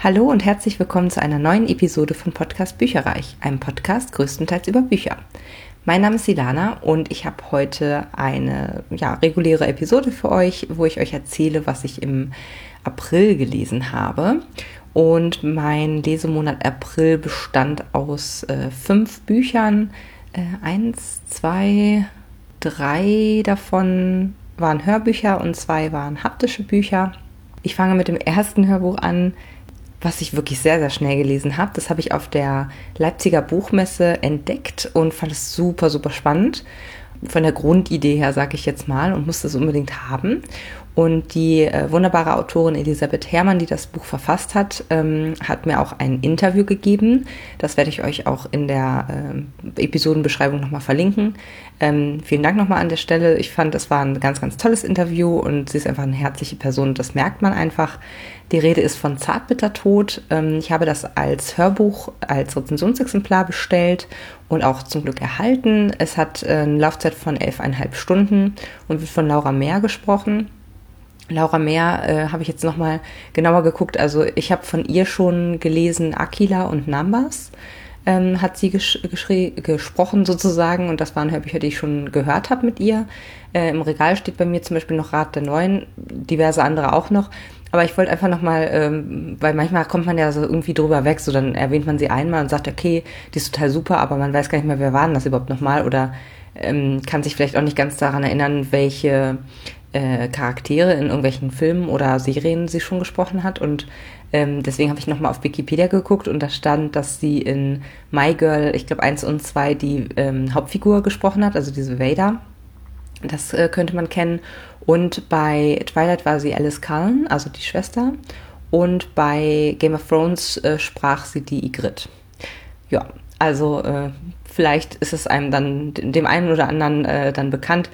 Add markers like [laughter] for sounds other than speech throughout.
Hallo und herzlich willkommen zu einer neuen Episode von Podcast Bücherreich, einem Podcast größtenteils über Bücher. Mein Name ist Silana und ich habe heute eine ja, reguläre Episode für euch, wo ich euch erzähle, was ich im April gelesen habe. Und mein Lesemonat April bestand aus äh, fünf Büchern. Äh, eins, zwei, drei davon waren Hörbücher und zwei waren haptische Bücher. Ich fange mit dem ersten Hörbuch an was ich wirklich sehr, sehr schnell gelesen habe. Das habe ich auf der Leipziger Buchmesse entdeckt und fand es super, super spannend. Von der Grundidee her, sage ich jetzt mal, und musste es unbedingt haben. Und die äh, wunderbare Autorin Elisabeth Herrmann, die das Buch verfasst hat, ähm, hat mir auch ein Interview gegeben. Das werde ich euch auch in der äh, Episodenbeschreibung nochmal verlinken. Ähm, vielen Dank nochmal an der Stelle. Ich fand, es war ein ganz, ganz tolles Interview und sie ist einfach eine herzliche Person. Das merkt man einfach. Die Rede ist von Zartbittertod. Ähm, ich habe das als Hörbuch, als Rezensionsexemplar bestellt und auch zum Glück erhalten. Es hat äh, eine Laufzeit von elfeinhalb Stunden und wird von Laura Mehr gesprochen. Laura Mehr äh, habe ich jetzt nochmal genauer geguckt. Also ich habe von ihr schon gelesen Aquila und Numbers. Ähm, hat sie ges gesprochen sozusagen und das waren Hörbücher, die ich schon gehört habe mit ihr. Äh, Im Regal steht bei mir zum Beispiel noch Rat der Neuen, diverse andere auch noch. Aber ich wollte einfach nochmal, ähm, weil manchmal kommt man ja so irgendwie drüber weg, so dann erwähnt man sie einmal und sagt, okay, die ist total super, aber man weiß gar nicht mehr, wer war denn das überhaupt nochmal oder ähm, kann sich vielleicht auch nicht ganz daran erinnern, welche äh, Charaktere in irgendwelchen Filmen oder Serien sie schon gesprochen hat. Und ähm, deswegen habe ich nochmal auf Wikipedia geguckt und da stand, dass sie in My Girl, ich glaube, eins und zwei die ähm, Hauptfigur gesprochen hat, also diese Vader. Das äh, könnte man kennen. Und bei Twilight war sie Alice Cullen, also die Schwester. Und bei Game of Thrones äh, sprach sie die Ygritte. Ja, also äh, vielleicht ist es einem dann, dem einen oder anderen äh, dann bekannt.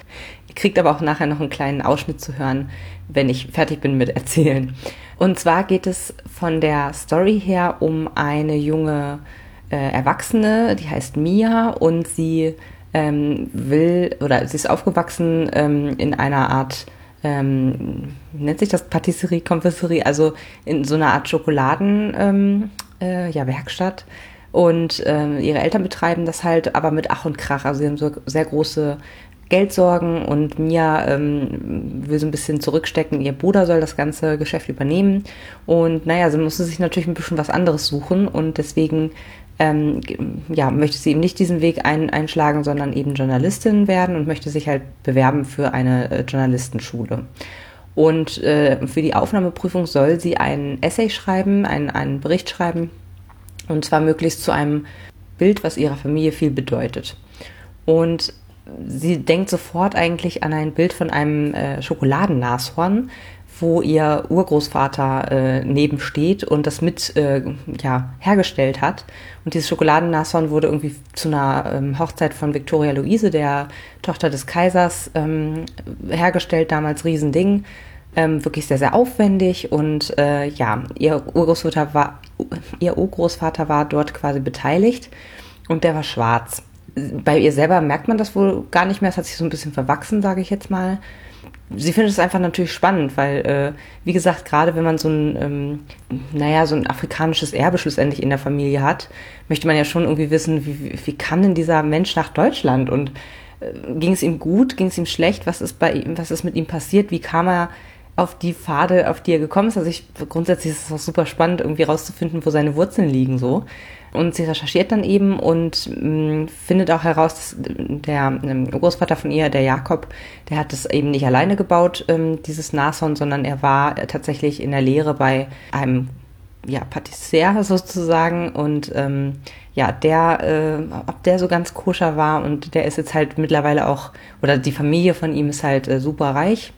Ihr kriegt aber auch nachher noch einen kleinen Ausschnitt zu hören, wenn ich fertig bin mit Erzählen. Und zwar geht es von der Story her um eine junge äh, Erwachsene, die heißt Mia und sie ähm, will oder sie ist aufgewachsen ähm, in einer Art, ähm, nennt sich das Patisserie, Konfesserie, also in so einer Art Schokoladen, ähm, äh, ja, Werkstatt. Und ähm, ihre Eltern betreiben das halt, aber mit Ach und Krach. Also sie haben so sehr große Geldsorgen und Mia ähm, will so ein bisschen zurückstecken. Ihr Bruder soll das ganze Geschäft übernehmen. Und naja, sie musste sich natürlich ein bisschen was anderes suchen und deswegen ähm, ja, möchte sie eben nicht diesen Weg ein, einschlagen, sondern eben Journalistin werden und möchte sich halt bewerben für eine äh, Journalistenschule. Und äh, für die Aufnahmeprüfung soll sie ein Essay schreiben, einen, einen Bericht schreiben, und zwar möglichst zu einem Bild, was ihrer Familie viel bedeutet. Und sie denkt sofort eigentlich an ein Bild von einem äh, Schokoladennashorn, wo ihr Urgroßvater äh, neben steht und das mit äh, ja, hergestellt hat. Und dieses Schokoladennashorn wurde irgendwie zu einer ähm, Hochzeit von Victoria Luise, der Tochter des Kaisers, ähm, hergestellt, damals Riesending. Ähm, wirklich sehr, sehr aufwendig und äh, ja, ihr Urgroßvater war, ihr Urgroßvater war dort quasi beteiligt und der war schwarz. Bei ihr selber merkt man das wohl gar nicht mehr, es hat sich so ein bisschen verwachsen, sage ich jetzt mal. Sie findet es einfach natürlich spannend, weil, äh, wie gesagt, gerade wenn man so ein, ähm, naja, so ein afrikanisches Erbe schlussendlich in der Familie hat, möchte man ja schon irgendwie wissen, wie, wie kam denn dieser Mensch nach Deutschland? Und äh, ging es ihm gut, ging es ihm schlecht, was ist bei ihm, was ist mit ihm passiert, wie kam er auf die Pfade, auf die er gekommen ist. Also ich grundsätzlich ist es auch super spannend, irgendwie rauszufinden, wo seine Wurzeln liegen so. Und sie recherchiert dann eben und mh, mm, findet auch heraus, dass der ähm, Großvater von ihr, der Jakob, der hat es eben nicht alleine gebaut, ähm, dieses Nashorn, sondern er war tatsächlich in der Lehre bei einem ja, Patissier sozusagen und ähm, ja, der, äh, ob der so ganz koscher war und der ist jetzt halt mittlerweile auch, oder die Familie von ihm ist halt äh, super reich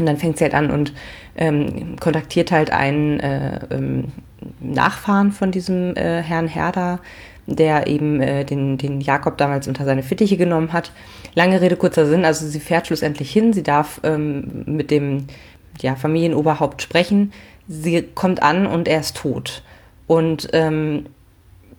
und dann fängt sie halt an und ähm, kontaktiert halt einen äh, ähm, Nachfahren von diesem äh, Herrn Herder, der eben äh, den, den Jakob damals unter seine Fittiche genommen hat. Lange Rede, kurzer Sinn, also sie fährt schlussendlich hin, sie darf ähm, mit dem ja, Familienoberhaupt sprechen, sie kommt an und er ist tot. Und ähm,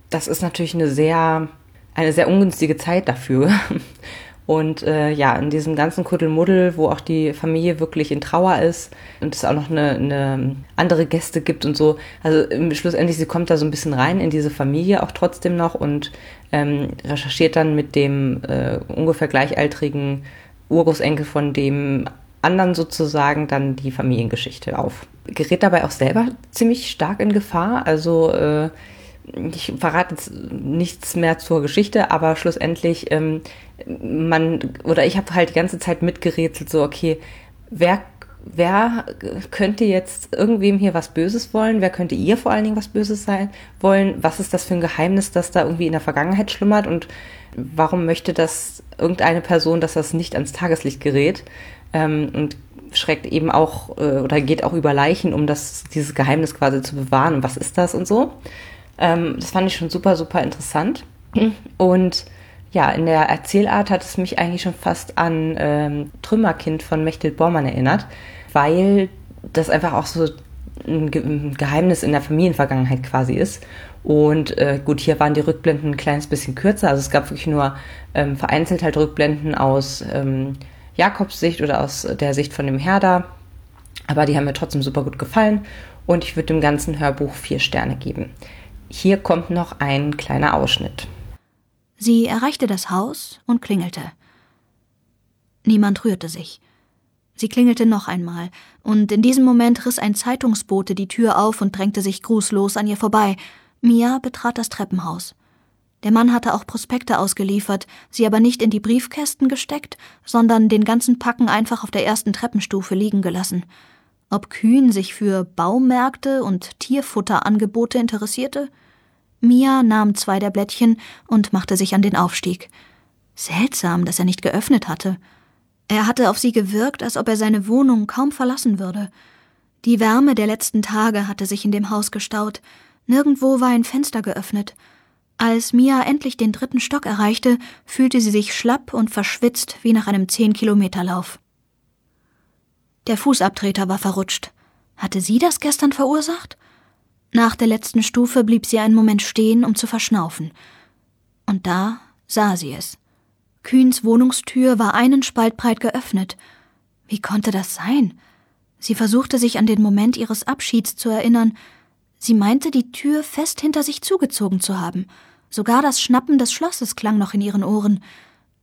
das ist natürlich eine sehr, eine sehr ungünstige Zeit dafür. [laughs] Und äh, ja, in diesem ganzen Kuddelmuddel, wo auch die Familie wirklich in Trauer ist und es auch noch eine, eine andere Gäste gibt und so. Also schlussendlich, sie kommt da so ein bisschen rein in diese Familie auch trotzdem noch und ähm, recherchiert dann mit dem äh, ungefähr gleichaltrigen Urgroßenkel von dem anderen sozusagen dann die Familiengeschichte auf. Gerät dabei auch selber ziemlich stark in Gefahr. Also äh, ich verrate jetzt nichts mehr zur Geschichte, aber schlussendlich, ähm, man, oder ich habe halt die ganze Zeit mitgerätselt, so, okay, wer, wer könnte jetzt irgendwem hier was Böses wollen? Wer könnte ihr vor allen Dingen was Böses sein wollen? Was ist das für ein Geheimnis, das da irgendwie in der Vergangenheit schlummert? Und warum möchte das irgendeine Person, dass das nicht ans Tageslicht gerät? Ähm, und schreckt eben auch äh, oder geht auch über Leichen, um das, dieses Geheimnis quasi zu bewahren. was ist das und so? Ähm, das fand ich schon super, super interessant. Und ja, in der Erzählart hat es mich eigentlich schon fast an ähm, Trümmerkind von Mechthild Bormann erinnert, weil das einfach auch so ein Geheimnis in der Familienvergangenheit quasi ist. Und äh, gut, hier waren die Rückblenden ein kleines bisschen kürzer. Also es gab wirklich nur ähm, vereinzelt halt Rückblenden aus ähm, Jakobs Sicht oder aus der Sicht von dem Herder. Aber die haben mir trotzdem super gut gefallen. Und ich würde dem ganzen Hörbuch vier Sterne geben. Hier kommt noch ein kleiner Ausschnitt. Sie erreichte das Haus und klingelte. Niemand rührte sich. Sie klingelte noch einmal, und in diesem Moment riss ein Zeitungsbote die Tür auf und drängte sich grußlos an ihr vorbei. Mia betrat das Treppenhaus. Der Mann hatte auch Prospekte ausgeliefert, sie aber nicht in die Briefkästen gesteckt, sondern den ganzen Packen einfach auf der ersten Treppenstufe liegen gelassen. Ob Kühn sich für Baumärkte und Tierfutterangebote interessierte? Mia nahm zwei der Blättchen und machte sich an den Aufstieg. Seltsam, dass er nicht geöffnet hatte. Er hatte auf sie gewirkt, als ob er seine Wohnung kaum verlassen würde. Die Wärme der letzten Tage hatte sich in dem Haus gestaut. Nirgendwo war ein Fenster geöffnet. Als Mia endlich den dritten Stock erreichte, fühlte sie sich schlapp und verschwitzt wie nach einem Zehn-Kilometer-Lauf. Der Fußabtreter war verrutscht. Hatte sie das gestern verursacht? Nach der letzten Stufe blieb sie einen Moment stehen, um zu verschnaufen. Und da sah sie es. Kühns Wohnungstür war einen Spalt breit geöffnet. Wie konnte das sein? Sie versuchte sich an den Moment ihres Abschieds zu erinnern. Sie meinte, die Tür fest hinter sich zugezogen zu haben. Sogar das Schnappen des Schlosses klang noch in ihren Ohren.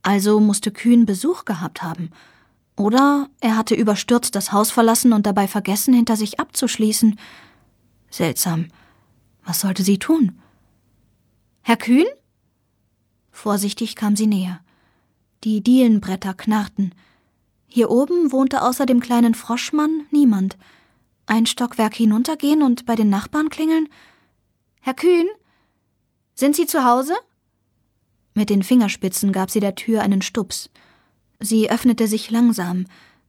Also musste Kühn Besuch gehabt haben. Oder er hatte überstürzt das Haus verlassen und dabei vergessen, hinter sich abzuschließen. Seltsam. Was sollte sie tun? Herr Kühn? Vorsichtig kam sie näher. Die Dielenbretter knarrten. Hier oben wohnte außer dem kleinen Froschmann niemand. Ein Stockwerk hinuntergehen und bei den Nachbarn klingeln? Herr Kühn? Sind Sie zu Hause? Mit den Fingerspitzen gab sie der Tür einen Stups. Sie öffnete sich langsam,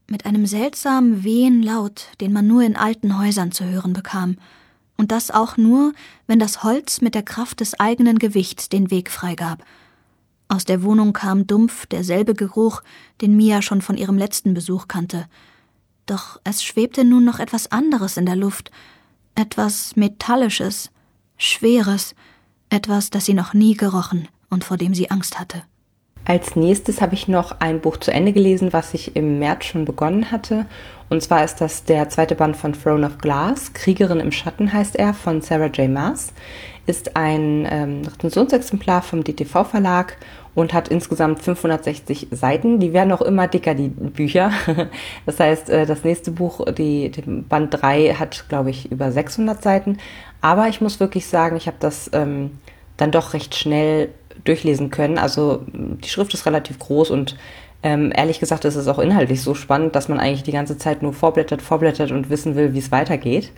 mit einem seltsamen wehen Laut, den man nur in alten Häusern zu hören bekam und das auch nur, wenn das Holz mit der Kraft des eigenen Gewichts den Weg freigab. Aus der Wohnung kam dumpf derselbe Geruch, den Mia schon von ihrem letzten Besuch kannte. Doch es schwebte nun noch etwas anderes in der Luft, etwas Metallisches, Schweres, etwas, das sie noch nie gerochen und vor dem sie Angst hatte. Als nächstes habe ich noch ein Buch zu Ende gelesen, was ich im März schon begonnen hatte. Und zwar ist das der zweite Band von Throne of Glass. Kriegerin im Schatten heißt er, von Sarah J. Maas. Ist ein ähm, Rezensionsexemplar vom DTV Verlag und hat insgesamt 560 Seiten. Die werden auch immer dicker, die Bücher. [laughs] Das heißt, äh, das nächste Buch, die, Band 3, hat, glaube ich, über 600 Seiten. Aber ich muss wirklich sagen, ich habe das ähm, dann doch recht schnell durchlesen können. Also die Schrift ist relativ groß und ähm, ehrlich gesagt ist es auch inhaltlich so spannend, dass man eigentlich die ganze Zeit nur vorblättert, vorblättert und wissen will, wie es weitergeht.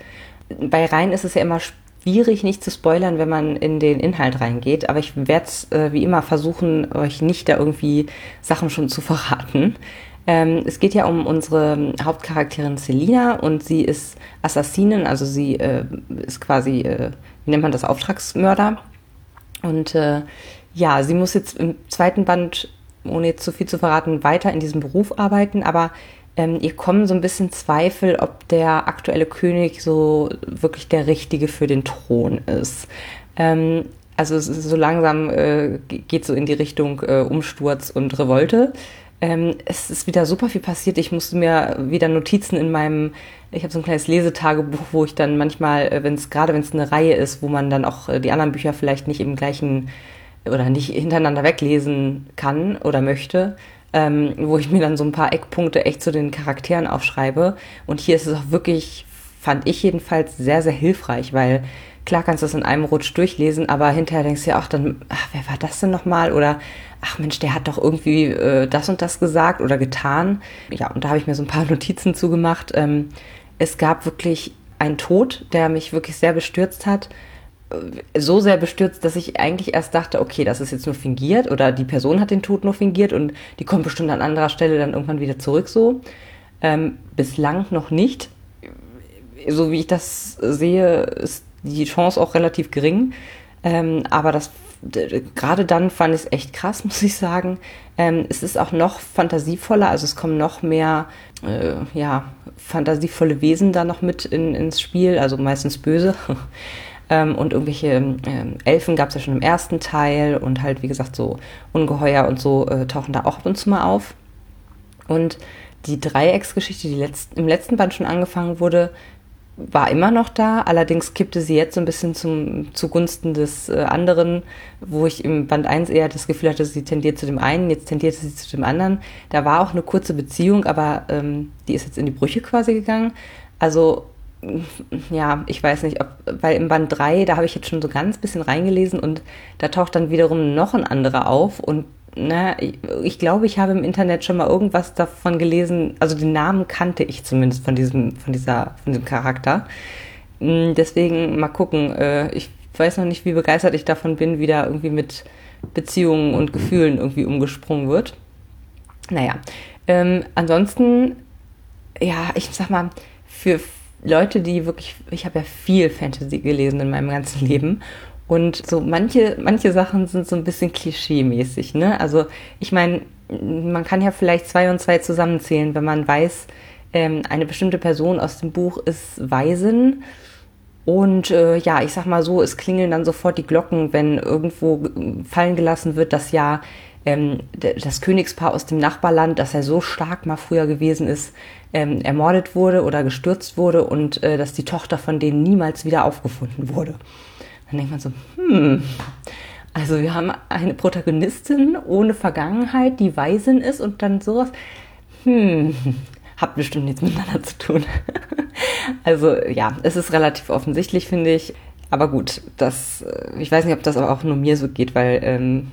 Bei Reihen ist es ja immer schwierig, nicht zu spoilern, wenn man in den Inhalt reingeht. Aber ich werde es äh, wie immer versuchen, euch nicht da irgendwie Sachen schon zu verraten. Ähm, es geht ja um unsere Hauptcharakterin Selina und sie ist Assassinin, also sie äh, ist quasi, äh, wie nennt man das, Auftragsmörder. Und äh, ja, sie muss jetzt im zweiten Band, ohne jetzt zu viel zu verraten, weiter in diesem Beruf arbeiten, aber ähm, ihr kommen so ein bisschen Zweifel, ob der aktuelle König so wirklich der Richtige für den Thron ist. Ähm, also so langsam äh, geht so in die Richtung äh, Umsturz und Revolte. Ähm, es ist wieder super viel passiert. Ich musste mir wieder Notizen in meinem, ich habe so ein kleines Lesetagebuch, wo ich dann manchmal, äh, wenn es gerade wenn es eine Reihe ist, wo man dann auch äh, die anderen Bücher vielleicht nicht im gleichen oder nicht hintereinander weglesen kann oder möchte, ähm, wo ich mir dann so ein paar Eckpunkte echt zu den Charakteren aufschreibe. Und hier ist es auch wirklich, fand ich jedenfalls, sehr, sehr hilfreich, weil klar kannst du es in einem Rutsch durchlesen, aber hinterher denkst du ja auch dann, ach, wer war das denn nochmal? Oder ach Mensch, der hat doch irgendwie äh, das und das gesagt oder getan. Ja, und da habe ich mir so ein paar [laughs] Notizen zugemacht. Ähm, es gab wirklich einen Tod, der mich wirklich sehr bestürzt hat. Äh, so sehr bestürzt, dass ich eigentlich erst dachte, okay, das ist jetzt nur fingiert oder die Person hat den Tod nur fingiert und die kommt bestimmt an anderer Stelle dann irgendwann wieder zurück so. Ähm, bislang noch nicht. So wie ich das sehe, ist die Chance auch relativ gering. Ähm, aber das gerade dann fand ich es echt krass, [laughs] muss ich sagen. Ähm, es ist auch noch fantasievoller, also es kommen noch mehr äh, ja, fantasievolle Wesen da noch mit in, ins Spiel, also meistens böse. [laughs] ähm, und irgendwelche ähm, Elfen gab es ja schon im ersten Teil und halt, wie gesagt, so Ungeheuer und so äh, tauchen da auch ab und zu mal auf. Und die Dreiecksgeschichte, die letzt, im letzten Band schon angefangen wurde, war immer noch da, allerdings kippte sie jetzt so ein bisschen zum, zugunsten des äh, anderen, wo ich im Band 1 eher das Gefühl hatte, sie tendiert zu dem einen, jetzt tendierte sie zu dem anderen. Da war auch eine kurze Beziehung, aber ähm, die ist jetzt in die Brüche quasi gegangen. Also ja, ich weiß nicht, ob, weil im Band 3, da habe ich jetzt schon so ganz bisschen reingelesen und da taucht dann wiederum noch ein anderer auf und na, ich, ich glaube, ich habe im Internet schon mal irgendwas davon gelesen. Also den Namen kannte ich zumindest von diesem, von dieser, von diesem Charakter. Hm, deswegen mal gucken. Äh, ich weiß noch nicht, wie begeistert ich davon bin, wie da irgendwie mit Beziehungen und Gefühlen irgendwie umgesprungen wird. Naja, ähm, ansonsten, ja, ich sag mal, für Leute, die wirklich, ich habe ja viel Fantasy gelesen in meinem ganzen Leben und so manche, manche Sachen sind so ein bisschen klischee-mäßig, ne? Also ich meine, man kann ja vielleicht zwei und zwei zusammenzählen, wenn man weiß, ähm, eine bestimmte Person aus dem Buch ist Waisen. Und äh, ja, ich sag mal so, es klingeln dann sofort die Glocken, wenn irgendwo fallen gelassen wird, dass ja ähm, das Königspaar aus dem Nachbarland, das ja so stark mal früher gewesen ist, ähm, ermordet wurde oder gestürzt wurde und äh, dass die Tochter von denen niemals wieder aufgefunden wurde. Dann denkt man so, hm, also wir haben eine Protagonistin ohne Vergangenheit, die Waisin ist und dann sowas, hm, hat bestimmt nichts miteinander zu tun. [laughs] also ja, es ist relativ offensichtlich, finde ich. Aber gut, das, äh, ich weiß nicht, ob das aber auch nur mir so geht, weil ähm,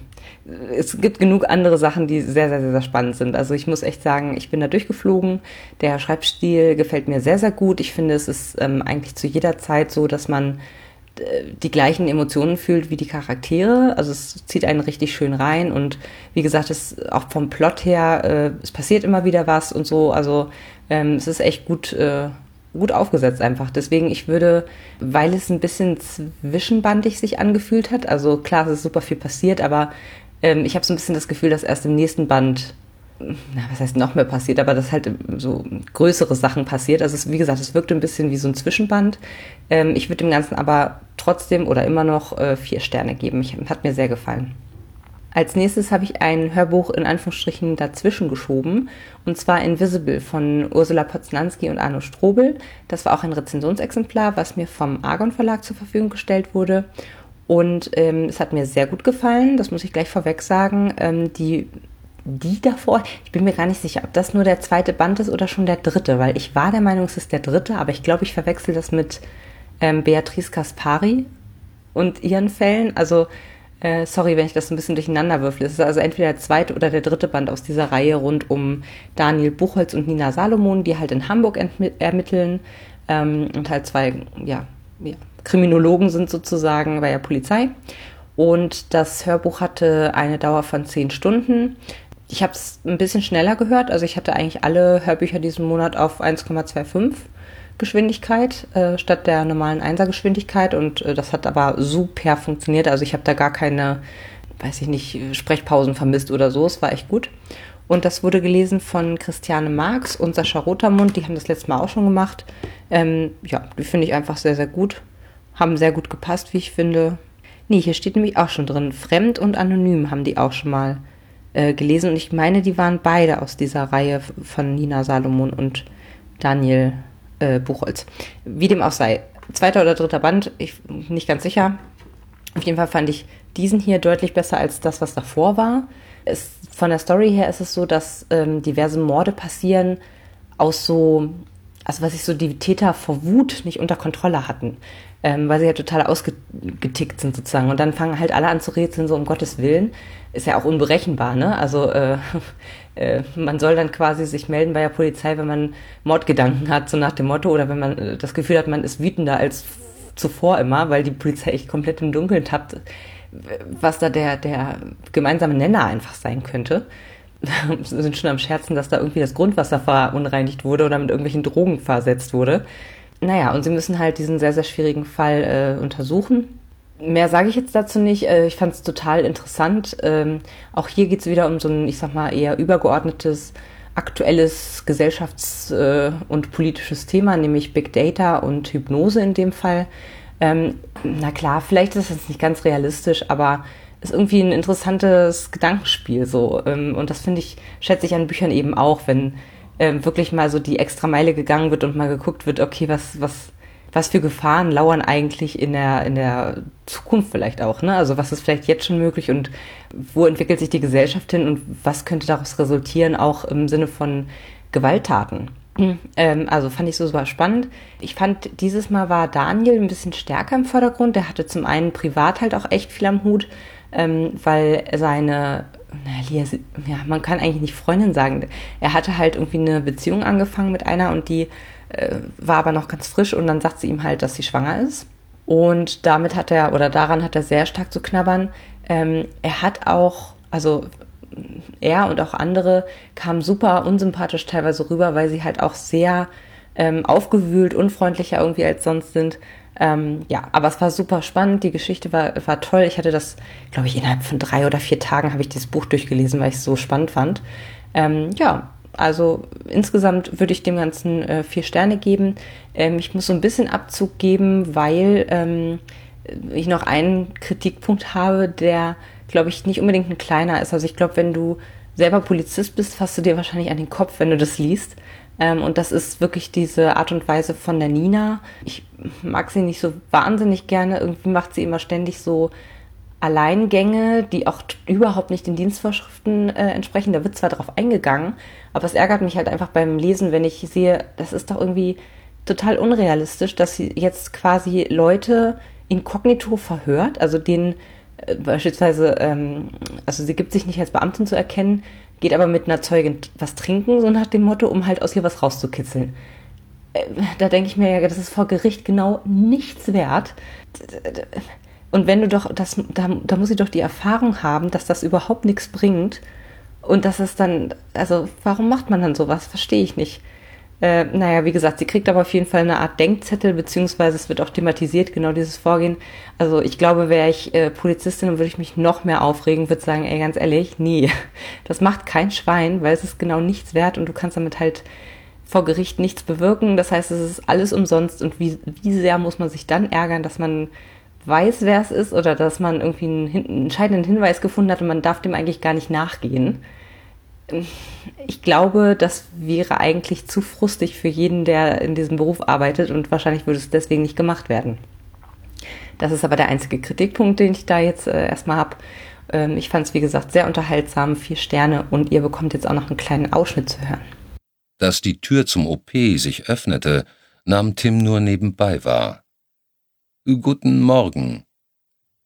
es gibt genug andere Sachen, die sehr, sehr, sehr spannend sind. Also ich muss echt sagen, ich bin da durchgeflogen. Der Schreibstil gefällt mir sehr, sehr gut. Ich finde, es ist ähm, eigentlich zu jeder Zeit so, dass man die gleichen Emotionen fühlt wie die Charaktere. Also es zieht einen richtig schön rein und wie gesagt, es auch vom Plot her, äh, es passiert immer wieder was und so. Also ähm, es ist echt gut, äh, gut aufgesetzt einfach. Deswegen, ich würde, weil es ein bisschen zwischenbandig sich angefühlt hat, also klar, es ist super viel passiert, aber ähm, ich habe so ein bisschen das Gefühl, dass erst im nächsten Band na, was heißt noch mehr passiert, aber dass halt so größere Sachen passiert. Also es, wie gesagt, es wirkte ein bisschen wie so ein Zwischenband. Ähm, ich würde dem Ganzen aber trotzdem oder immer noch äh, vier Sterne geben. Ich, hat mir sehr gefallen. Als nächstes habe ich ein Hörbuch in Anführungsstrichen dazwischen geschoben, und zwar Invisible von Ursula Poznanski und Arno Strobel. Das war auch ein Rezensionsexemplar, was mir vom Argon Verlag zur Verfügung gestellt wurde. Und ähm, es hat mir sehr gut gefallen, das muss ich gleich vorweg sagen. Ähm, die die davor, ich bin mir gar nicht sicher, ob das nur der zweite Band ist oder schon der dritte, weil ich war der Meinung, es ist der dritte, aber ich glaube, ich verwechsel das mit ähm, Beatrice Kaspari und ihren Fällen. Also, äh, sorry, wenn ich das ein bisschen durcheinander würfle. Es ist also entweder der zweite oder der dritte Band aus dieser Reihe rund um Daniel Buchholz und Nina Salomon, die halt in Hamburg ermitteln ähm, und halt zwei, ja, ja, Kriminologen sind sozusagen bei der Polizei. Und das Hörbuch hatte eine Dauer von zehn Stunden. Ich habe es ein bisschen schneller gehört. Also ich hatte eigentlich alle Hörbücher diesen Monat auf 1,25 Geschwindigkeit äh, statt der normalen 1er Geschwindigkeit und äh, das hat aber super funktioniert. Also ich habe da gar keine, weiß ich nicht, Sprechpausen vermisst oder so. Es war echt gut. Und das wurde gelesen von Christiane Marx und Sascha Rotermund. Die haben das letzte Mal auch schon gemacht. Ähm, ja, die finde ich einfach sehr, sehr gut. Haben sehr gut gepasst, wie ich finde. Nee, hier steht nämlich auch schon drin. Fremd und anonym haben die auch schon mal äh, gelesen. Und ich meine, die waren beide aus dieser Reihe von Nina Salomon und Daniel äh, Buchholz. Wie dem auch sei. Zweiter oder dritter Band, ich nicht ganz sicher. Auf jeden Fall fand ich diesen hier deutlich besser als das, was davor war. Es, von der Story her ist es so, dass ähm, diverse Morde passieren aus so, also was ich so die Täter vor Wut nicht unter Kontrolle hatten, ähm, weil sie ja total ausgetickt sind sozusagen. Und dann fangen halt alle an zu rätseln, so um Gottes Willen. Ist ja auch unberechenbar, ne? Also äh, [laughs] äh, man soll dann quasi sich melden bei der Polizei, wenn man Mordgedanken hat, so nach dem Motto, oder wenn man äh, das Gefühl hat, man ist wütender als zuvor immer, weil die Polizei echt komplett im Dunkeln tappt, was da der, der gemeinsame Nenner einfach sein könnte. Wir [laughs] sind schon am Scherzen, dass da irgendwie das Grundwasser verunreinigt wurde oder mit irgendwelchen Drogen versetzt wurde. Naja, und sie müssen halt diesen sehr, sehr schwierigen Fall äh, untersuchen. Mehr sage ich jetzt dazu nicht. Äh, ich fand es total interessant. Ähm, auch hier geht es wieder um so ein, ich sag mal, eher übergeordnetes, aktuelles gesellschafts- äh, und politisches Thema, nämlich Big Data und Hypnose in dem Fall. Ähm, na klar, vielleicht ist das nicht ganz realistisch, aber ist irgendwie ein interessantes Gedankenspiel so. Ähm, und das finde ich, schätze ich an Büchern eben auch, wenn ähm, wirklich mal so die extra Meile gegangen wird und mal geguckt wird, okay, was, was, was für Gefahren lauern eigentlich in der, in der Zukunft vielleicht auch, ne? Also was ist vielleicht jetzt schon möglich und wo entwickelt sich die Gesellschaft hin und was könnte daraus resultieren, auch im Sinne von Gewalttaten? [clears throat] Ähm, also fand ich so super spannend. Ich fand, dieses Mal war Daniel ein bisschen stärker im Vordergrund. Der hatte zum einen privat halt auch echt viel am Hut, ähm, weil seine, naja, ja, man kann eigentlich nicht Freundin sagen. Er hatte halt irgendwie eine Beziehung angefangen mit einer und die äh, war aber noch ganz frisch und dann sagt sie ihm halt, dass sie schwanger ist. Und damit hat er, oder daran hat er sehr stark zu knabbern. Ähm, er hat auch, also er und auch andere kamen super unsympathisch teilweise rüber, weil sie halt auch sehr ähm, aufgewühlt, unfreundlicher irgendwie als sonst sind. Ähm, ja, aber es war super spannend, die Geschichte war, war toll. Ich hatte das, glaube ich, innerhalb von drei oder vier Tagen habe ich dieses Buch durchgelesen, weil ich es so spannend fand. Ähm, ja, also insgesamt würde ich dem Ganzen äh, vier Sterne geben. Ähm, ich muss so ein bisschen Abzug geben, weil ähm, ich noch einen Kritikpunkt habe, der glaube ich, nicht unbedingt ein kleiner ist. Also ich glaube, wenn du selber Polizist bist, fasst du dir wahrscheinlich an den Kopf, wenn du das liest. Ähm, und das ist wirklich diese Art und Weise von der Nina. Ich mag sie nicht so wahnsinnig gerne. Irgendwie macht sie immer ständig so Alleingänge, die auch überhaupt nicht den Dienstvorschriften äh, entsprechen. Da wird zwar darauf eingegangen, aber es ärgert mich halt einfach beim Lesen, wenn ich sehe, das ist doch irgendwie total unrealistisch, dass sie jetzt quasi Leute inkognito verhört, also denen äh, beispielsweise, ähm, also sie gibt sich nicht als Beamtin zu erkennen, geht aber mit einer Zeugin was trinken, so nach dem Motto, um halt aus ihr was rauszukitzeln. Äh, da denke ich mir ja, das ist vor Gericht genau nichts wert. Und wenn du doch, das, da, da muss sie doch die Erfahrung haben, dass das überhaupt nichts bringt. Und dass es dann, also warum macht man dann sowas? Verstehe ich nicht. Äh, naja, wie gesagt, sie kriegt aber auf jeden Fall eine Art Denkzettel, beziehungsweise es wird auch thematisiert, genau dieses Vorgehen. Also ich glaube, wäre ich äh, Polizistin, würde ich mich noch mehr aufregen, würde sagen, ey, ganz ehrlich, nee, [laughs] das macht kein Schwein, weil es ist genau nichts wert und du kannst damit halt vor Gericht nichts bewirken. Das heißt, es ist alles umsonst und wie, wie sehr muss man sich dann ärgern, dass man weiß, wer es ist oder dass man irgendwie einen, einen entscheidenden Hinweis gefunden hat und man darf dem eigentlich gar nicht nachgehen ich glaube, das wäre eigentlich zu frustig für jeden, der in diesem Beruf arbeitet und wahrscheinlich würde es deswegen nicht gemacht werden. Das ist aber der einzige Kritikpunkt, den ich da jetzt äh, erstmal habe. Ähm, ich fand es, wie gesagt, sehr unterhaltsam, vier Sterne und ihr bekommt jetzt auch noch einen kleinen Ausschnitt zu hören. Dass die Tür zum OP sich öffnete, nahm Tim nur nebenbei wahr. Guten Morgen.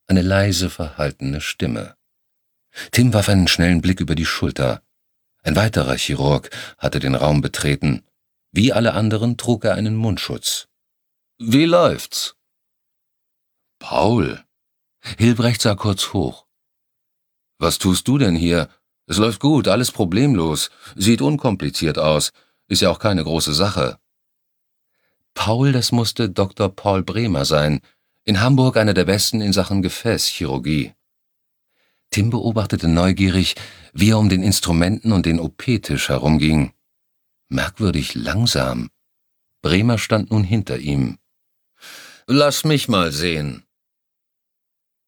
Eine leise, verhaltene Stimme. Tim warf einen schnellen Blick über die Schulter. Ein weiterer Chirurg hatte den Raum betreten. Wie alle anderen trug er einen Mundschutz. Wie läuft's? Paul. Hilbrecht sah kurz hoch. Was tust du denn hier? Es läuft gut, alles problemlos, sieht unkompliziert aus, ist ja auch keine große Sache. Paul, das musste Dr. Paul Bremer sein, in Hamburg einer der besten in Sachen Gefäßchirurgie. Tim beobachtete neugierig, wie er um den Instrumenten und den OP-Tisch herumging. Merkwürdig langsam. Bremer stand nun hinter ihm. Lass mich mal sehen.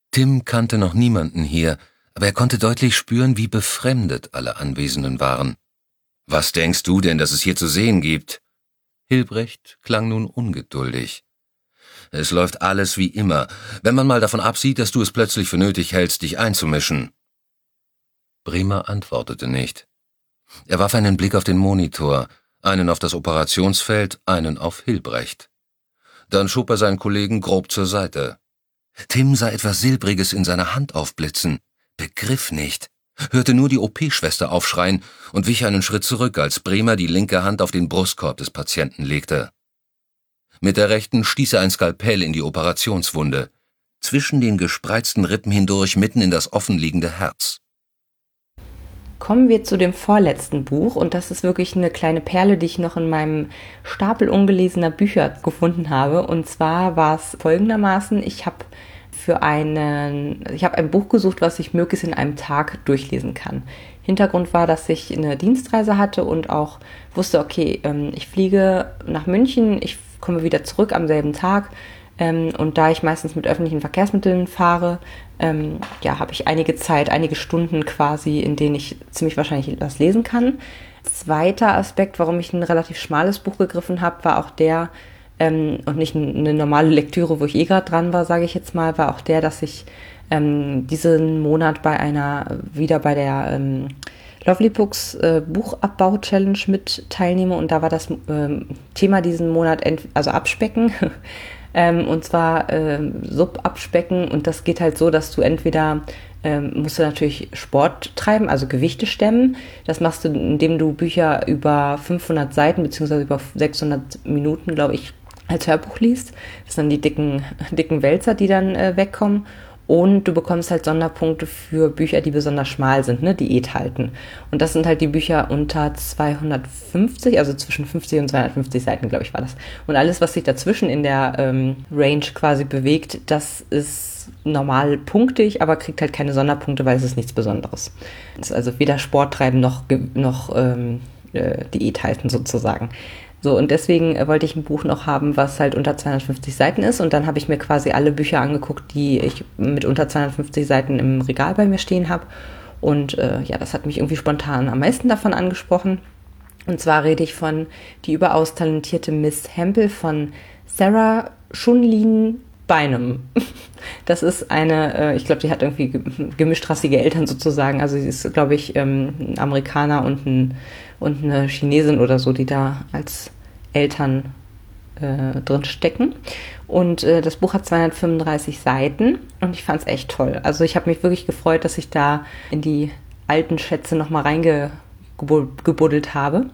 Tim kannte noch niemanden hier, aber er konnte deutlich spüren, wie befremdet alle Anwesenden waren. Was denkst du denn, dass es hier zu sehen gibt? Hilbrecht klang nun ungeduldig. Es läuft alles wie immer, wenn man mal davon absieht, dass du es plötzlich für nötig hältst, dich einzumischen. Bremer antwortete nicht. Er warf einen Blick auf den Monitor, einen auf das Operationsfeld, einen auf Hilbrecht. Dann schob er seinen Kollegen grob zur Seite. Tim sah etwas Silbriges in seiner Hand aufblitzen, begriff nicht, hörte nur die OP-Schwester aufschreien und wich einen Schritt zurück, als Bremer die linke Hand auf den Brustkorb des Patienten legte. Mit der rechten stieß er ein Skalpell in die Operationswunde, zwischen den gespreizten Rippen hindurch mitten in das offenliegende Herz. Kommen wir zu dem vorletzten Buch und das ist wirklich eine kleine Perle, die ich noch in meinem Stapel ungelesener Bücher gefunden habe. Und zwar war es folgendermaßen, ich habe für einen, ich habe ein Buch gesucht, was ich möglichst in einem Tag durchlesen kann. Hintergrund war, dass ich eine Dienstreise hatte und auch wusste, okay, ähm, ich fliege nach München, ich komme wieder zurück am selben Tag. Ähm, und da ich meistens mit öffentlichen Verkehrsmitteln fahre, ähm, ja, habe ich einige Zeit, einige Stunden quasi, in denen ich ziemlich wahrscheinlich was lesen kann. Zweiter Aspekt, warum ich ein relativ schmales Buch gegriffen habe, war auch der, ähm, und nicht eine normale Lektüre, wo ich eh gerade dran war, sage ich jetzt mal, war auch der, dass ich ähm, diesen Monat bei einer, wieder bei der ähm, Lovely Books äh, Buchabbau-Challenge mit teilnehme und da war das ähm, Thema diesen Monat, also Abspecken. [laughs] ähm, und zwar ähm, Sub-Abspecken und das geht halt so, dass du entweder ähm, musst du natürlich Sport treiben, also Gewichte stemmen. Das machst du, indem du Bücher über 500 Seiten beziehungsweise über 600 Minuten, glaube ich, als Hörbuch liest. Das sind dann die dicken, [laughs] dicken Wälzer, die dann äh, wegkommen. Und du bekommst halt Sonderpunkte für Bücher, die besonders schmal sind, ne, Diät halten. Und das sind halt die Bücher unter 250, also zwischen 50 und 250 Seiten, glaube ich, war das. Und alles, was sich dazwischen in der ähm, Range quasi bewegt, das ist normal punktig, aber kriegt halt keine Sonderpunkte, weil es ist nichts Besonderes. Es ist also weder Sport treiben noch, noch ähm, äh, Diät halten sozusagen. So, und deswegen äh, wollte ich ein Buch noch haben, was halt unter 250 Seiten ist. Und dann habe ich mir quasi alle Bücher angeguckt, die ich mit unter 250 Seiten im Regal bei mir stehen habe. Und äh, ja, das hat mich irgendwie spontan am meisten davon angesprochen. Und zwar rede ich von die überaus talentierte Miss Hempel von Sarah Shunlin Beinem. [laughs] Das ist eine, äh, ich glaube, die hat irgendwie gemischtrassige Eltern sozusagen. Also sie ist, glaube ich, ähm, ein Amerikaner und, ein, und eine Chinesin oder so, die da als Eltern äh, drin stecken. Und äh, das Buch hat 235 Seiten und ich fand es echt toll. Also ich habe mich wirklich gefreut, dass ich da in die alten Schätze nochmal reingebuddelt habe.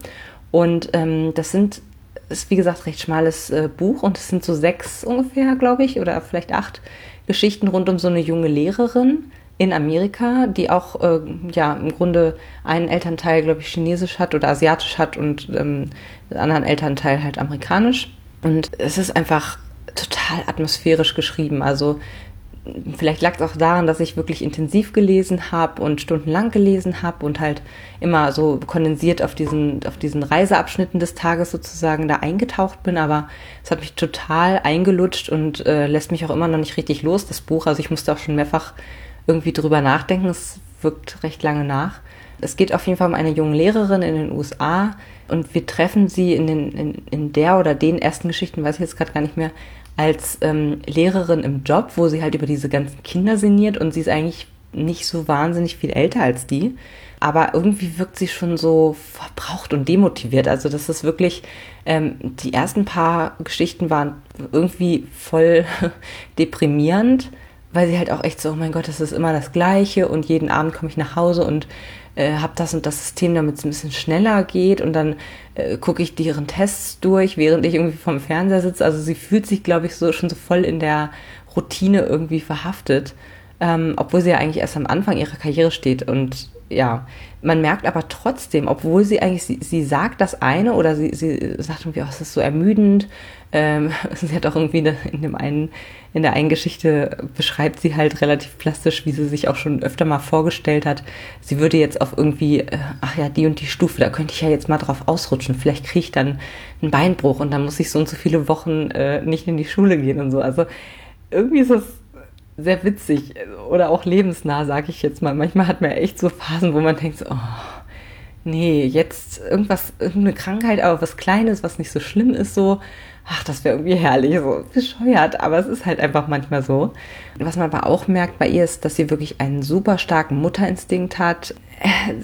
Und ähm, das sind, ist wie gesagt recht schmales äh, Buch und es sind so sechs ungefähr, glaube ich, oder vielleicht acht Geschichten rund um so eine junge Lehrerin in Amerika, die auch äh, ja im Grunde einen Elternteil, glaube ich, chinesisch hat oder asiatisch hat und ähm, den anderen Elternteil halt amerikanisch. Und es ist einfach total atmosphärisch geschrieben. Also vielleicht lag es auch daran, dass ich wirklich intensiv gelesen habe und stundenlang gelesen habe und halt immer so kondensiert auf diesen, auf diesen Reiseabschnitten des Tages sozusagen da eingetaucht bin, aber es hat mich total eingelutscht und äh, lässt mich auch immer noch nicht richtig los, das Buch. Also ich musste auch schon mehrfach irgendwie drüber nachdenken. Es wirkt recht lange nach. Es geht auf jeden Fall um eine junge Lehrerin in den USA und wir treffen sie in, den, in, in der oder den ersten Geschichten, weiß ich jetzt gerade gar nicht mehr, als ähm, Lehrerin im Job, wo sie halt über diese ganzen Kinder sinniert und sie ist eigentlich nicht so wahnsinnig viel älter als die, aber irgendwie wirkt sie schon so verbraucht und demotiviert. Also das ist wirklich, ähm, die ersten paar Geschichten waren irgendwie voll [laughs] deprimierend weil sie halt auch echt so, oh mein Gott, das ist immer das Gleiche und jeden Abend komme ich nach Hause und äh, habe das und das System, damit es ein bisschen schneller geht und dann äh, gucke ich deren Tests durch, während ich irgendwie vom Fernseher sitze. Also sie fühlt sich, glaube ich, so schon so voll in der Routine irgendwie verhaftet, ähm, obwohl sie ja eigentlich erst am Anfang ihrer Karriere steht und ja, man merkt aber trotzdem, obwohl sie eigentlich, sie, sie sagt das eine oder sie, sie sagt irgendwie, oh, es ist so ermüdend. Ähm, [laughs] sie hat auch irgendwie in dem einen, in der einen Geschichte beschreibt sie halt relativ plastisch, wie sie sich auch schon öfter mal vorgestellt hat. Sie würde jetzt auf irgendwie, äh, ach ja, die und die Stufe, da könnte ich ja jetzt mal drauf ausrutschen. Vielleicht kriege ich dann einen Beinbruch und dann muss ich so und so viele Wochen äh, nicht in die Schule gehen und so. Also irgendwie ist es sehr witzig oder auch lebensnah, sage ich jetzt mal. Manchmal hat man echt so Phasen, wo man denkt, so, oh, nee, jetzt irgendwas, irgendeine Krankheit, aber was Kleines, was nicht so schlimm ist, so, ach, das wäre irgendwie herrlich, so bescheuert, aber es ist halt einfach manchmal so. Was man aber auch merkt bei ihr ist, dass sie wirklich einen super starken Mutterinstinkt hat.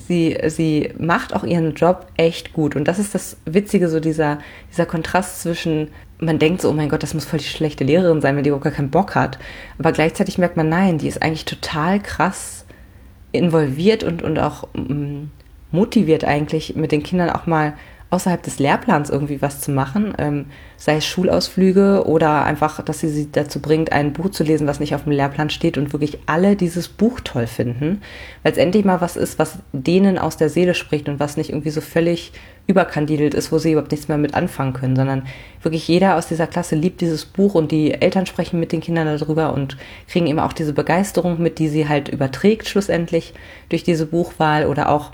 Sie, sie macht auch ihren Job echt gut und das ist das Witzige, so dieser, dieser Kontrast zwischen man denkt so, oh mein Gott, das muss voll die schlechte Lehrerin sein, wenn die überhaupt gar keinen Bock hat. Aber gleichzeitig merkt man, nein, die ist eigentlich total krass involviert und, und auch mm, motiviert eigentlich mit den Kindern auch mal außerhalb des Lehrplans irgendwie was zu machen, ähm, sei es Schulausflüge oder einfach, dass sie sie dazu bringt, ein Buch zu lesen, was nicht auf dem Lehrplan steht und wirklich alle dieses Buch toll finden, weil es endlich mal was ist, was denen aus der Seele spricht und was nicht irgendwie so völlig überkandidelt ist, wo sie überhaupt nichts mehr mit anfangen können, sondern wirklich jeder aus dieser Klasse liebt dieses Buch und die Eltern sprechen mit den Kindern darüber und kriegen eben auch diese Begeisterung mit, die sie halt überträgt schlussendlich durch diese Buchwahl oder auch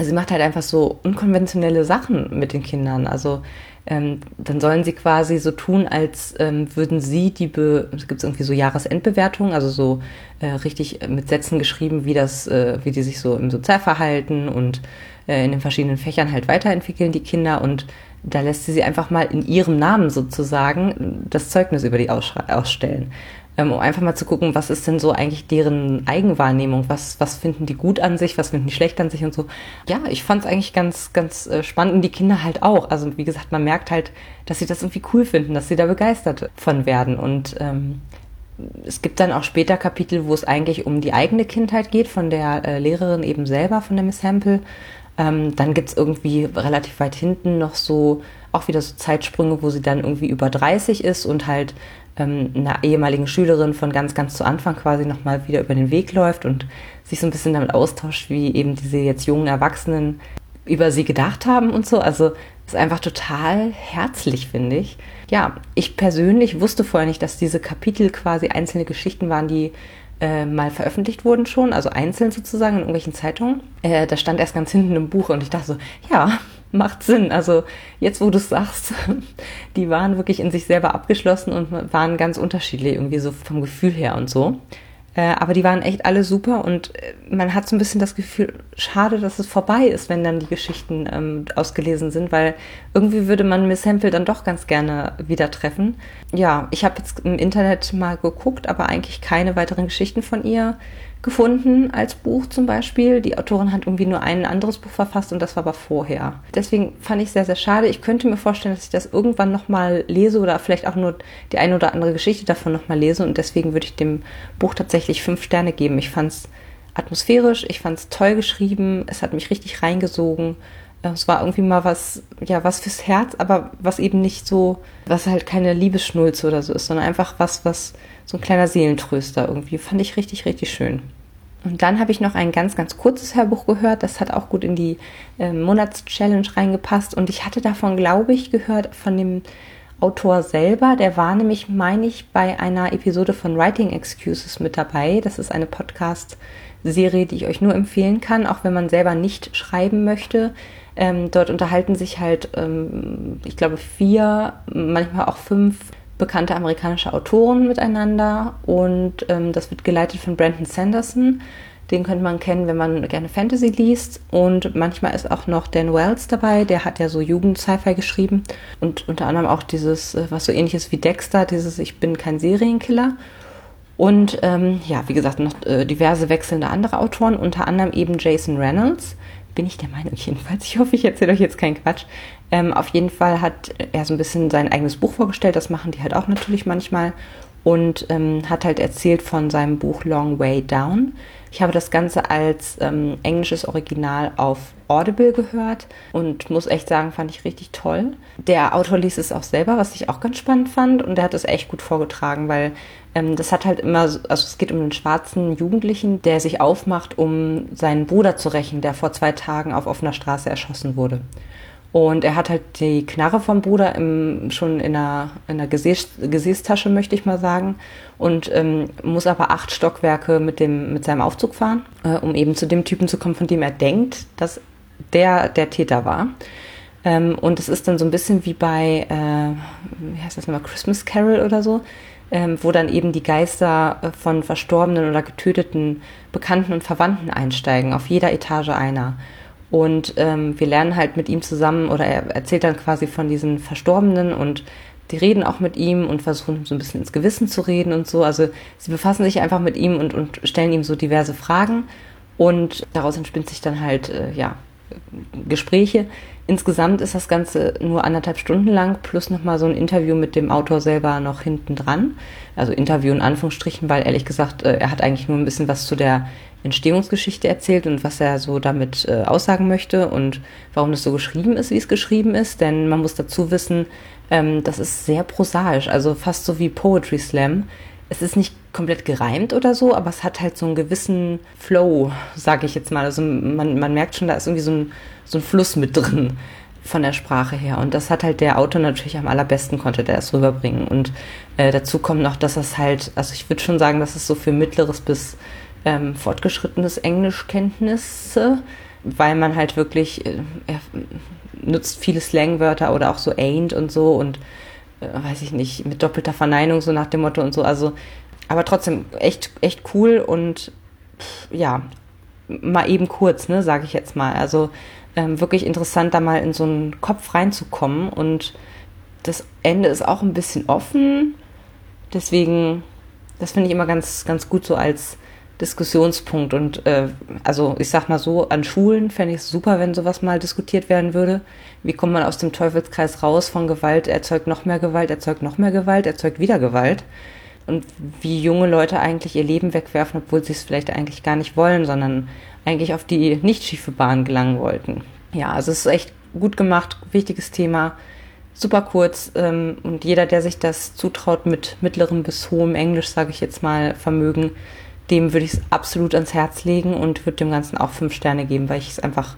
sie macht halt einfach so unkonventionelle Sachen mit den Kindern. Also ähm, dann sollen sie quasi so tun, als ähm, würden sie die, Be es gibt irgendwie so Jahresendbewertungen, also so äh, richtig mit Sätzen geschrieben, wie das, äh, wie die sich so im Sozialverhalten und äh, in den verschiedenen Fächern halt weiterentwickeln, die Kinder. Und da lässt sie sie einfach mal in ihrem Namen sozusagen das Zeugnis über die ausstellen um einfach mal zu gucken, was ist denn so eigentlich deren Eigenwahrnehmung, was, was finden die gut an sich, was finden die schlecht an sich und so. Ja, ich fand es eigentlich ganz, ganz äh, spannend und die Kinder halt auch. Also wie gesagt, man merkt halt, dass sie das irgendwie cool finden, dass sie da begeistert von werden und ähm, es gibt dann auch später Kapitel, wo es eigentlich um die eigene Kindheit geht, von der äh, Lehrerin eben selber, von der Miss Hempel. Ähm, dann gibt's irgendwie relativ weit hinten noch so, auch wieder so Zeitsprünge, wo sie dann irgendwie über 30 ist und halt ähm, einer ehemaligen Schülerin von ganz, ganz zu Anfang quasi nochmal wieder über den Weg läuft und sich so ein bisschen damit austauscht, wie eben diese jetzt jungen Erwachsenen über sie gedacht haben und so. Also ist einfach total herzlich, finde ich. Ja, ich persönlich wusste vorher nicht, dass diese Kapitel quasi einzelne Geschichten waren, die äh, mal veröffentlicht wurden schon, also einzeln sozusagen in irgendwelchen Zeitungen. Äh, da stand erst ganz hinten im Buch und ich dachte so, ja, macht Sinn. Also jetzt, wo du es sagst, [laughs] die waren wirklich in sich selber abgeschlossen und waren ganz unterschiedlich irgendwie so vom Gefühl her und so. Äh, aber die waren echt alle super und äh, man hat so ein bisschen das Gefühl, schade, dass es vorbei ist, wenn dann die Geschichten ähm, ausgelesen sind, weil irgendwie würde man Miss Hempel dann doch ganz gerne wieder treffen. Ja, ich habe jetzt im Internet mal geguckt, aber eigentlich keine weiteren Geschichten von ihr gefunden als Buch zum Beispiel. Die Autorin hat irgendwie nur ein anderes Buch verfasst und das war aber vorher. Deswegen fand ich sehr, sehr schade. Ich könnte mir vorstellen, dass ich das irgendwann nochmal lese oder vielleicht auch nur die eine oder andere Geschichte davon nochmal lese und deswegen würde ich dem Buch tatsächlich fünf Sterne geben. Ich fand es atmosphärisch, ich fand es toll geschrieben, es hat mich richtig reingesogen. Es war irgendwie mal was, ja, was fürs Herz, aber was eben nicht so, was halt keine Liebesschnulze oder so ist, sondern einfach was, was so ein kleiner Seelentröster irgendwie. Fand ich richtig, richtig schön. Und dann habe ich noch ein ganz, ganz kurzes Hörbuch gehört. Das hat auch gut in die äh, Monatschallenge reingepasst. Und ich hatte davon, glaube ich, gehört von dem Autor selber. Der war nämlich, meine ich, bei einer Episode von Writing Excuses mit dabei. Das ist eine Podcast-Serie, die ich euch nur empfehlen kann, auch wenn man selber nicht schreiben möchte. Ähm, dort unterhalten sich halt, ähm, ich glaube, vier, manchmal auch fünf bekannte amerikanische Autoren miteinander und ähm, das wird geleitet von Brandon Sanderson. Den könnte man kennen, wenn man gerne Fantasy liest. Und manchmal ist auch noch Dan Wells dabei, der hat ja so Jugend-Sci-Fi geschrieben. Und unter anderem auch dieses, äh, was so ähnliches wie Dexter, dieses Ich bin kein Serienkiller. Und ähm, ja, wie gesagt, noch äh, diverse wechselnde andere Autoren, unter anderem eben Jason Reynolds. Bin ich der Meinung jedenfalls. Ich hoffe, ich erzähle euch jetzt keinen Quatsch. Ähm, auf jeden Fall hat er so ein bisschen sein eigenes Buch vorgestellt, das machen die halt auch natürlich manchmal. Und ähm, hat halt erzählt von seinem Buch Long Way Down. Ich habe das Ganze als ähm, englisches Original auf Audible gehört und muss echt sagen, fand ich richtig toll. Der Autor liest es auch selber, was ich auch ganz spannend fand und der hat es echt gut vorgetragen, weil ähm, das hat halt immer, also es geht um einen schwarzen Jugendlichen, der sich aufmacht, um seinen Bruder zu rächen, der vor zwei Tagen auf offener Straße erschossen wurde. Und er hat halt die Knarre vom Bruder im, schon in einer, in einer Gesäß, Gesäßtasche, möchte ich mal sagen. Und ähm, muss aber acht Stockwerke mit, dem, mit seinem Aufzug fahren, äh, um eben zu dem Typen zu kommen, von dem er denkt, dass der der Täter war. Ähm, und es ist dann so ein bisschen wie bei, äh, wie heißt das nochmal, Christmas Carol oder so. ähm, wo dann eben die Geister äh, von verstorbenen oder getöteten Bekannten und Verwandten einsteigen, auf jeder Etage einer. Und ähm, wir lernen halt mit ihm zusammen, oder er erzählt dann quasi von diesen Verstorbenen und die reden auch mit ihm und versuchen so ein bisschen ins Gewissen zu reden und so. Also sie befassen sich einfach mit ihm und, und stellen ihm so diverse Fragen und daraus entspinnt sich dann halt, äh, ja, Gespräche. Insgesamt ist das Ganze nur anderthalb Stunden lang, plus nochmal so ein Interview mit dem Autor selber noch hinten dran. Also Interview in Anführungsstrichen, weil ehrlich gesagt, äh, er hat eigentlich nur ein bisschen was zu der Entstehungsgeschichte erzählt und was er so damit äh, aussagen möchte und warum das so geschrieben ist, wie es geschrieben ist. Denn man muss dazu wissen, ähm, das ist sehr prosaisch, also fast so wie Poetry Slam. Es ist nicht komplett gereimt oder so, aber es hat halt so einen gewissen Flow, sage ich jetzt mal. Also man, man merkt schon, da ist irgendwie so ein, so ein Fluss mit drin von der Sprache her. Und das hat halt der Autor natürlich am allerbesten konnte der es rüberbringen. Und äh, dazu kommt noch, dass es halt, also ich würde schon sagen, dass es so für mittleres bis ähm, fortgeschrittenes Englischkenntnisse, weil man halt wirklich, äh, er nutzt viele Slangwörter oder auch so ain't und so und äh, weiß ich nicht, mit doppelter Verneinung so nach dem Motto und so. Also, aber trotzdem echt, echt cool und pff, ja, mal eben kurz, ne, sage ich jetzt mal. Also ähm, wirklich interessant, da mal in so einen Kopf reinzukommen und das Ende ist auch ein bisschen offen. Deswegen, das finde ich immer ganz, ganz gut so als Diskussionspunkt. Und äh, also ich sag mal so, an Schulen fände ich es super, wenn sowas mal diskutiert werden würde. Wie kommt man aus dem Teufelskreis raus von Gewalt, erzeugt noch mehr Gewalt, erzeugt noch mehr Gewalt, erzeugt wieder Gewalt? Und wie junge Leute eigentlich ihr Leben wegwerfen, obwohl sie es vielleicht eigentlich gar nicht wollen, sondern eigentlich auf die nicht schiefe Bahn gelangen wollten. Ja, also es ist echt gut gemacht, wichtiges Thema, super kurz ähm, und jeder, der sich das zutraut mit mittlerem bis hohem Englisch, sage ich jetzt mal, Vermögen, dem würde ich es absolut ans Herz legen und würde dem Ganzen auch fünf Sterne geben, weil ich es einfach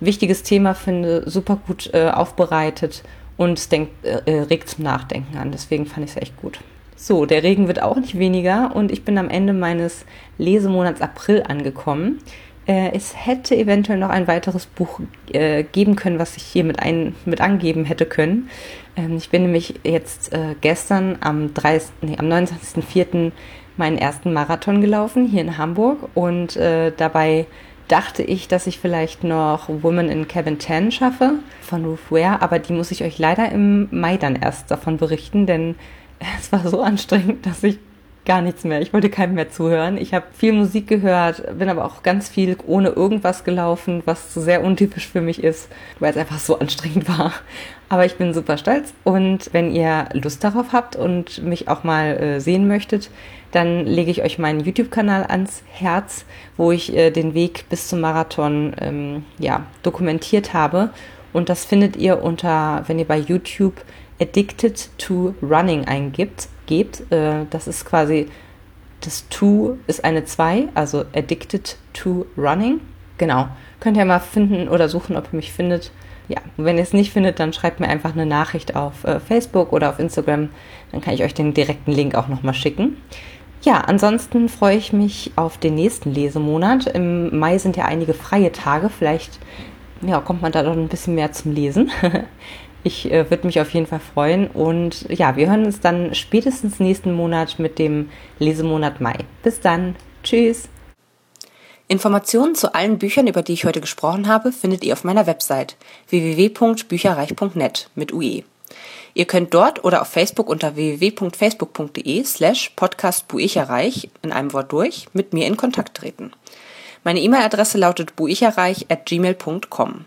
ein wichtiges Thema finde, super gut äh, aufbereitet und es denkt, äh, äh, regt zum Nachdenken an. Deswegen fand ich es echt gut. So, der Regen wird auch nicht weniger und ich bin am Ende meines Lesemonats April angekommen. Äh, es hätte eventuell noch ein weiteres Buch äh, geben können, was ich hier mit, ein, mit angeben hätte können. Ähm, ich bin nämlich jetzt äh, gestern am, 30, nee, am 29.04 meinen ersten Marathon gelaufen hier in Hamburg und dabei dachte ich, dass ich vielleicht noch Woman in Cabin 10 schaffe von Ruth Ware, aber die muss ich euch leider im Mai dann erst davon berichten, denn [laughs] es war so anstrengend, dass ich gar nichts mehr. Ich wollte keinem mehr zuhören. Ich habe viel Musik gehört, bin aber auch ganz viel ohne irgendwas gelaufen, was sehr untypisch für mich ist, weil es einfach so anstrengend war. Aber ich bin super stolz und wenn ihr Lust darauf habt und mich auch mal äh, sehen möchtet, dann lege ich euch meinen YouTube-Kanal ans Herz, wo ich äh, den Weg bis zum Marathon ähm, ja, dokumentiert habe. Und das findet ihr unter, wenn ihr bei YouTube Addicted to Running eingibt, gebt. Äh, das ist quasi, das To ist eine 2, also Addicted to Running. Genau. Könnt ihr mal finden oder suchen, ob ihr mich findet. Ja, wenn ihr es nicht findet, dann schreibt mir einfach eine Nachricht auf äh, Facebook oder auf Instagram. Dann kann ich euch den direkten Link auch nochmal schicken. Ja, ansonsten freue ich mich auf den nächsten Lesemonat. Im Mai sind ja einige freie Tage. Vielleicht ja, kommt man da doch ein bisschen mehr zum Lesen. [laughs] Ich äh, würde mich auf jeden Fall freuen. Und ja, wir hören uns dann spätestens nächsten Monat mit dem Lesemonat Mai. Bis dann. Tschüss. Informationen zu allen Büchern, über die ich heute gesprochen habe, findet ihr auf meiner Website www.bücherreich.net mit UE. Ihr könnt dort oder auf Facebook unter www.facebook.de slash podcastbuicherreich in einem Wort durch mit mir in Kontakt treten. Meine E-Mail-Adresse lautet buicherreich at gmail.com.